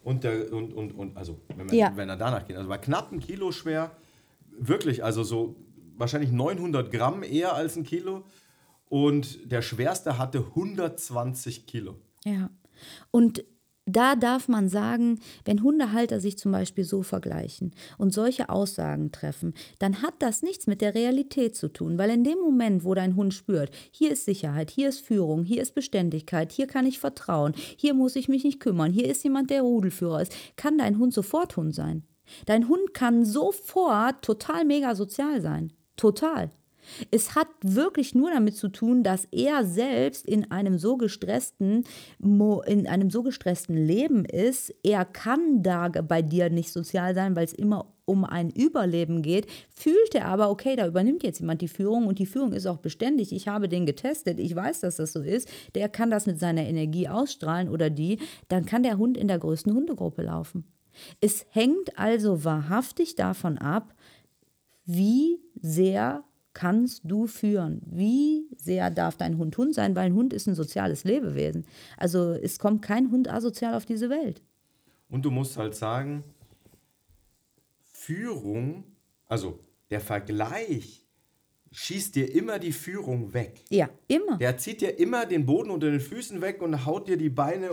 Und, der, und, und, und also, wenn, man, Ja. wenn er danach geht, also war knapp ein Kilo schwer. Wirklich, also so wahrscheinlich 900 Gramm eher als ein Kilo. Und der schwerste hatte 120 Kilo. Ja. Und da darf man sagen, wenn Hundehalter sich zum Beispiel so vergleichen und solche Aussagen treffen, dann hat das nichts mit der Realität zu tun, weil in dem Moment, wo dein Hund spürt, hier ist Sicherheit, hier ist Führung, hier ist Beständigkeit, hier kann ich vertrauen, hier muss ich mich nicht kümmern, hier ist jemand, der Rudelführer ist, kann dein Hund sofort Hund sein. Dein Hund kann sofort total mega sozial sein. Total. Es hat wirklich nur damit zu tun, dass er selbst in einem so gestressten, in einem so gestressten Leben ist. Er kann da bei dir nicht sozial sein, weil es immer um ein Überleben geht, fühlt er aber, okay, da übernimmt jetzt jemand die Führung und die Führung ist auch beständig. Ich habe den getestet, ich weiß, dass das so ist. Der kann das mit seiner Energie ausstrahlen oder die, dann kann der Hund in der größten Hundegruppe laufen. Es hängt also wahrhaftig davon ab, wie sehr kannst du führen? Wie sehr darf dein Hund Hund sein? Weil ein Hund ist ein soziales Lebewesen. Also es kommt kein Hund asozial auf diese Welt. Und du musst halt sagen, Führung, also der Vergleich, schießt dir immer die Führung weg. Ja, immer. Der zieht dir immer den Boden unter den Füßen weg und haut dir die Beine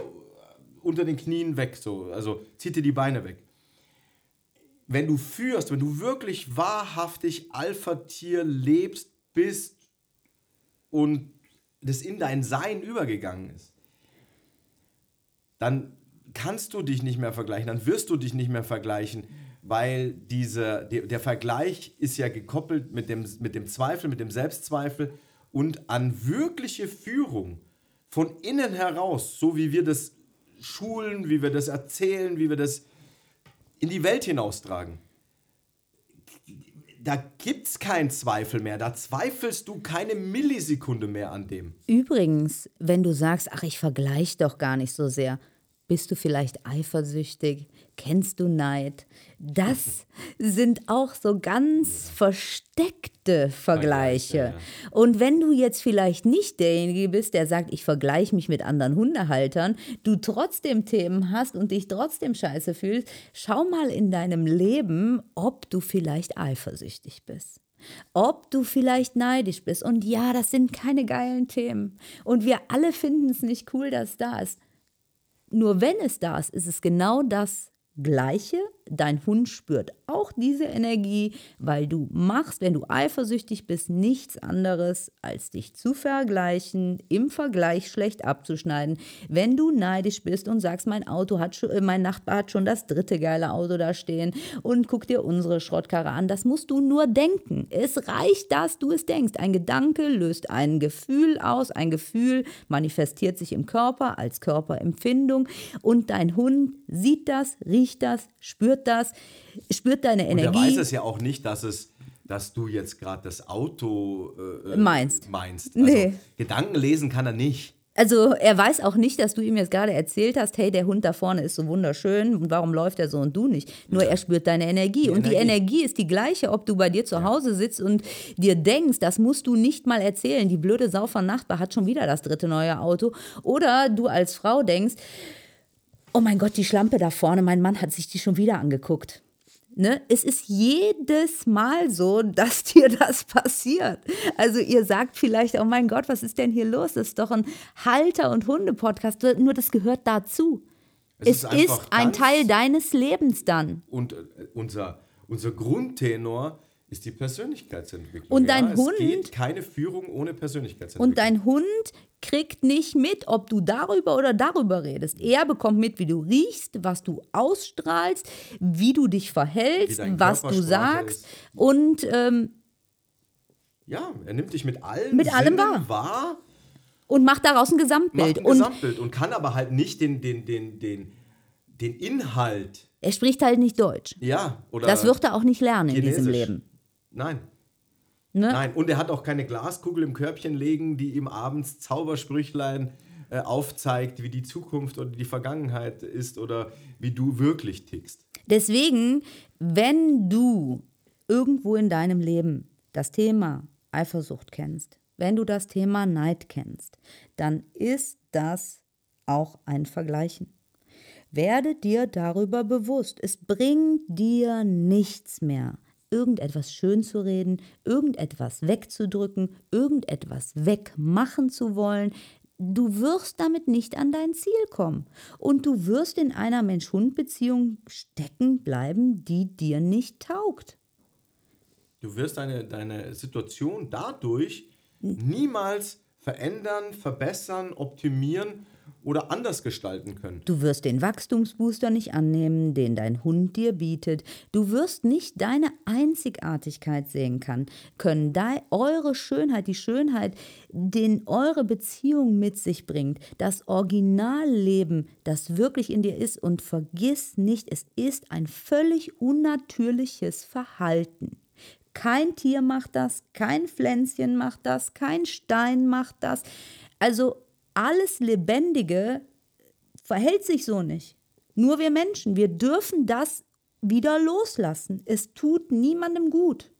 unter den Knien weg, so, also zieht dir die Beine weg. Wenn du führst, wenn du wirklich wahrhaftig Alpha-Tier lebst, bist und das in dein Sein übergegangen ist, dann kannst du dich nicht mehr vergleichen, dann wirst du dich nicht mehr vergleichen, weil diese, der, der Vergleich ist ja gekoppelt mit dem, mit dem Zweifel, mit dem Selbstzweifel und an wirkliche Führung von innen heraus, so wie wir das schulen, wie wir das erzählen, wie wir das in die Welt hinaustragen. Da gibt es keinen Zweifel mehr. Da zweifelst du keine Millisekunde mehr an dem. Übrigens, wenn du sagst, ach, ich vergleiche doch gar nicht so sehr, bist du vielleicht eifersüchtig? Kennst du Neid? Das sind auch so ganz versteckte Vergleiche. Und wenn du jetzt vielleicht nicht derjenige bist, der sagt, ich vergleiche mich mit anderen Hundehaltern, du trotzdem Themen hast und dich trotzdem scheiße fühlst, schau mal in deinem Leben, ob du vielleicht eifersüchtig bist. Ob du vielleicht neidisch bist. Und ja, das sind keine geilen Themen. Und wir alle finden es nicht cool, dass da ist. Nur wenn es da ist, ist es genau das Gleiche. Dein Hund spürt auch diese Energie, weil du machst, wenn du eifersüchtig bist, nichts anderes, als dich zu vergleichen, im Vergleich schlecht abzuschneiden. Wenn du neidisch bist und sagst, mein Auto hat schon, mein Nachbar hat schon das dritte geile Auto da stehen und guck dir unsere Schrottkarre an, das musst du nur denken. Es reicht, dass du es denkst. Ein Gedanke löst ein Gefühl aus, ein Gefühl manifestiert sich im Körper als Körperempfindung und dein Hund sieht das, riecht das, spürt das, spürt deine Energie. Und er weiß es ja auch nicht, dass es dass du jetzt gerade das Auto äh, meinst. meinst. Also, nee. Gedanken lesen kann er nicht. Also er weiß auch nicht, dass du ihm jetzt gerade erzählt hast, hey, der Hund da vorne ist so wunderschön und warum läuft er so und du nicht? Nur ja. er spürt deine Energie. Die und Energie. die Energie ist die gleiche, ob du bei dir zu ja. Hause sitzt und dir denkst, das musst du nicht mal erzählen. Die blöde Sau von Nachbar hat schon wieder das dritte neue Auto. Oder du als Frau denkst, oh mein Gott, die Schlampe da vorne, mein Mann hat sich die schon wieder angeguckt. Ne? Es ist jedes Mal so, dass dir das passiert. Also ihr sagt vielleicht, oh mein Gott, was ist denn hier los? Das ist doch ein Halter- und Hunde-Podcast. Nur das gehört dazu. Es, es ist, ist ein Teil deines Lebens dann. Und äh, unser, unser Grundtenor ist die Persönlichkeitsentwicklung. Und dein ja, Hund. Es geht keine Führung ohne Persönlichkeitsentwicklung. Und dein Hund kriegt nicht mit, ob du darüber oder darüber redest. Er bekommt mit, wie du riechst, was du ausstrahlst, wie du dich verhältst, was du sagst. Ist. Und ähm, ja, er nimmt dich mit allem, mit allem wahr. wahr. Und macht daraus ein Gesamtbild. Macht ein Gesamtbild und, und kann aber halt nicht den, den, den, den, den Inhalt. Er spricht halt nicht Deutsch. Ja, oder. Das wird er auch nicht lernen Chinesisch. in diesem Leben. Nein. Ne? Nein, und er hat auch keine Glaskugel im Körbchen legen, die ihm abends Zaubersprüchlein äh, aufzeigt, wie die Zukunft oder die Vergangenheit ist oder wie du wirklich tickst. Deswegen, wenn du irgendwo in deinem Leben das Thema Eifersucht kennst, wenn du das Thema Neid kennst, dann ist das auch ein Vergleichen. Werde dir darüber bewusst, es bringt dir nichts mehr irgendetwas schön zu reden, irgendetwas wegzudrücken, irgendetwas wegmachen zu wollen. Du wirst damit nicht an dein Ziel kommen. Und du wirst in einer Mensch-Hund-Beziehung stecken bleiben, die dir nicht taugt. Du wirst deine, deine Situation dadurch niemals verändern, verbessern, optimieren oder anders gestalten können. Du wirst den Wachstumsbooster nicht annehmen, den dein Hund dir bietet. Du wirst nicht deine Einzigartigkeit sehen kann, können. Da eure Schönheit, die Schönheit, den eure Beziehung mit sich bringt, das Originalleben, das wirklich in dir ist. Und vergiss nicht, es ist ein völlig unnatürliches Verhalten. Kein Tier macht das, kein Pflänzchen macht das, kein Stein macht das. Also alles Lebendige verhält sich so nicht. Nur wir Menschen, wir dürfen das wieder loslassen. Es tut niemandem gut.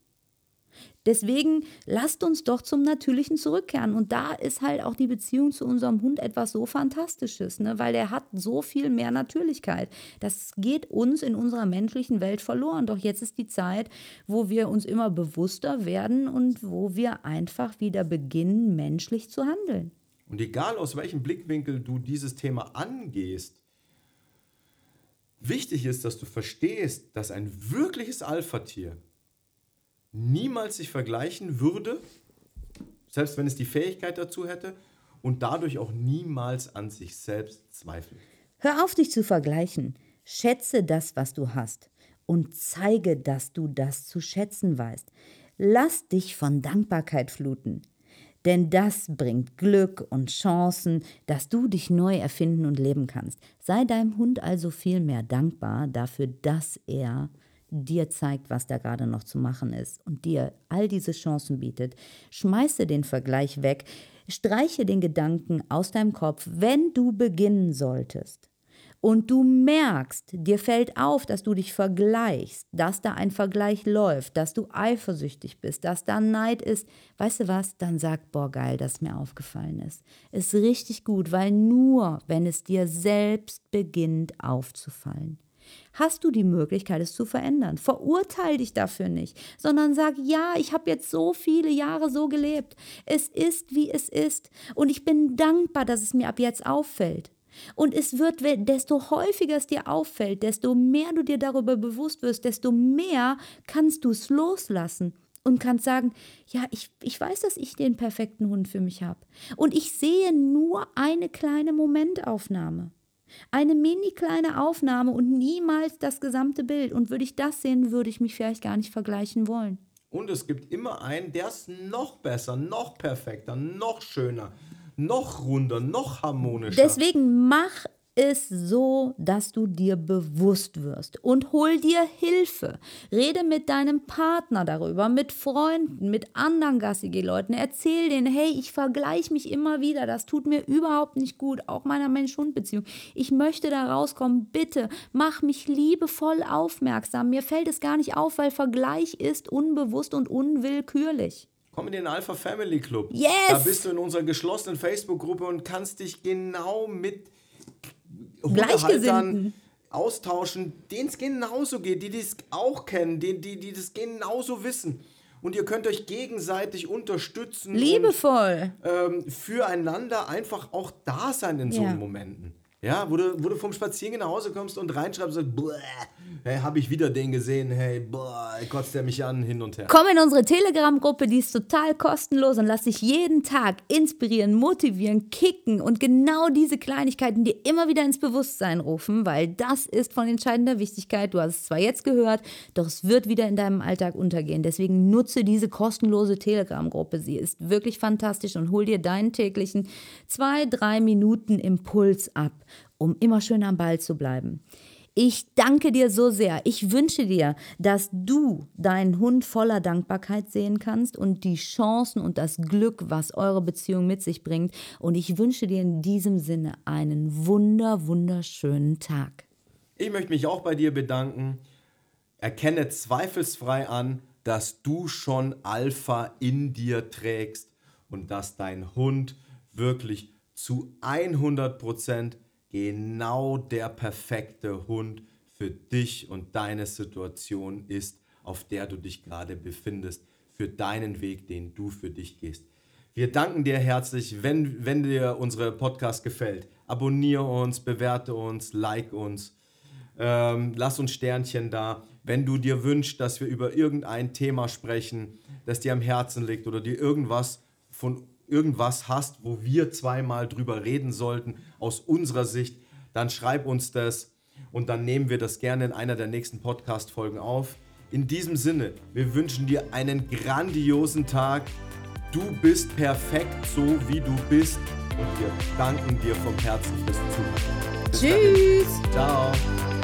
Deswegen lasst uns doch zum Natürlichen zurückkehren. Und da ist halt auch die Beziehung zu unserem Hund etwas so Fantastisches, ne? weil der hat so viel mehr Natürlichkeit. Das geht uns in unserer menschlichen Welt verloren. Doch jetzt ist die Zeit, wo wir uns immer bewusster werden und wo wir einfach wieder beginnen, menschlich zu handeln. Und egal aus welchem Blickwinkel du dieses Thema angehst, wichtig ist, dass du verstehst, dass ein wirkliches Alpha-Tier niemals sich vergleichen würde, selbst wenn es die Fähigkeit dazu hätte, und dadurch auch niemals an sich selbst zweifelt. Hör auf, dich zu vergleichen. Schätze das, was du hast. Und zeige, dass du das zu schätzen weißt. Lass dich von Dankbarkeit fluten. Denn das bringt Glück und Chancen, dass du dich neu erfinden und leben kannst. Sei deinem Hund also vielmehr dankbar dafür, dass er dir zeigt, was da gerade noch zu machen ist und dir all diese Chancen bietet. Schmeiße den Vergleich weg, streiche den Gedanken aus deinem Kopf, wenn du beginnen solltest und du merkst, dir fällt auf, dass du dich vergleichst, dass da ein Vergleich läuft, dass du eifersüchtig bist, dass da Neid ist, weißt du was, dann sag, boah, geil, dass mir aufgefallen ist. Ist richtig gut, weil nur, wenn es dir selbst beginnt aufzufallen, hast du die Möglichkeit, es zu verändern. Verurteil dich dafür nicht, sondern sag, ja, ich habe jetzt so viele Jahre so gelebt. Es ist, wie es ist. Und ich bin dankbar, dass es mir ab jetzt auffällt. Und es wird, desto häufiger es dir auffällt, desto mehr du dir darüber bewusst wirst, desto mehr kannst du es loslassen und kannst sagen, ja, ich, ich weiß, dass ich den perfekten Hund für mich habe. Und ich sehe nur eine kleine Momentaufnahme. Eine mini kleine Aufnahme und niemals das gesamte Bild. Und würde ich das sehen, würde ich mich vielleicht gar nicht vergleichen wollen. Und es gibt immer einen, der ist noch besser, noch perfekter, noch schöner, noch runder, noch harmonischer. Deswegen mach es so, dass du dir bewusst wirst und hol dir Hilfe. Rede mit deinem Partner darüber, mit Freunden, mit anderen Gassige-Leuten. Erzähl denen, hey, ich vergleiche mich immer wieder, das tut mir überhaupt nicht gut, auch meiner Mensch-Hund-Beziehung. Ich möchte da rauskommen, bitte mach mich liebevoll aufmerksam. Mir fällt es gar nicht auf, weil Vergleich ist unbewusst und unwillkürlich. Komm in den Alpha Family Club. Yes! Da bist du in unserer geschlossenen Facebook-Gruppe und kannst dich genau mit Hundehaltern austauschen, denen es genauso geht, die das auch kennen, die, die, die das genauso wissen. Und ihr könnt euch gegenseitig unterstützen. Liebevoll. Und, ähm, füreinander einfach auch da sein in so Ja. Momenten. Ja, wo du, wo du vom Spaziergehen nach Hause kommst und reinschreibst und sagst, hey, habe ich wieder den gesehen, hey, boah, kotzt der mich an, hin und her. Komm in unsere Telegram-Gruppe, die ist total kostenlos und lass dich jeden Tag inspirieren, motivieren, kicken und genau diese Kleinigkeiten dir immer wieder ins Bewusstsein rufen, weil das ist von entscheidender Wichtigkeit. Du hast es zwar jetzt gehört, doch es wird wieder in deinem Alltag untergehen. Deswegen nutze diese kostenlose Telegram-Gruppe. Sie ist wirklich fantastisch und hol dir deinen täglichen zwei, drei Minuten Impuls ab, um immer schön am Ball zu bleiben. Ich danke dir so sehr. Ich wünsche dir, dass du deinen Hund voller Dankbarkeit sehen kannst und die Chancen und das Glück, was eure Beziehung mit sich bringt. Und ich wünsche dir in diesem Sinne einen wunder, wunderschönen Tag. Ich möchte mich auch bei dir bedanken. Erkenne zweifelsfrei an, dass du schon Alpha in dir trägst und dass dein Hund wirklich zu 100% genau der perfekte Hund für dich und deine Situation ist, auf der du dich gerade befindest, für deinen Weg, den du für dich gehst. Wir danken dir herzlich, wenn, wenn dir unsere Podcast gefällt. Abonniere uns, bewerte uns, like uns. Ähm, lass uns Sternchen da. Wenn du dir wünschst, dass wir über irgendein Thema sprechen, das dir am Herzen liegt oder dir irgendwas von irgendwas hast, wo wir zweimal drüber reden sollten, aus unserer Sicht, dann schreib uns das und dann nehmen wir das gerne in einer der nächsten Podcast-Folgen auf. In diesem Sinne, wir wünschen dir einen grandiosen Tag. Du bist perfekt, so wie du bist. Und wir danken dir vom Herzen fürs Zuhören. Bis dahin. Tschüss! Ciao.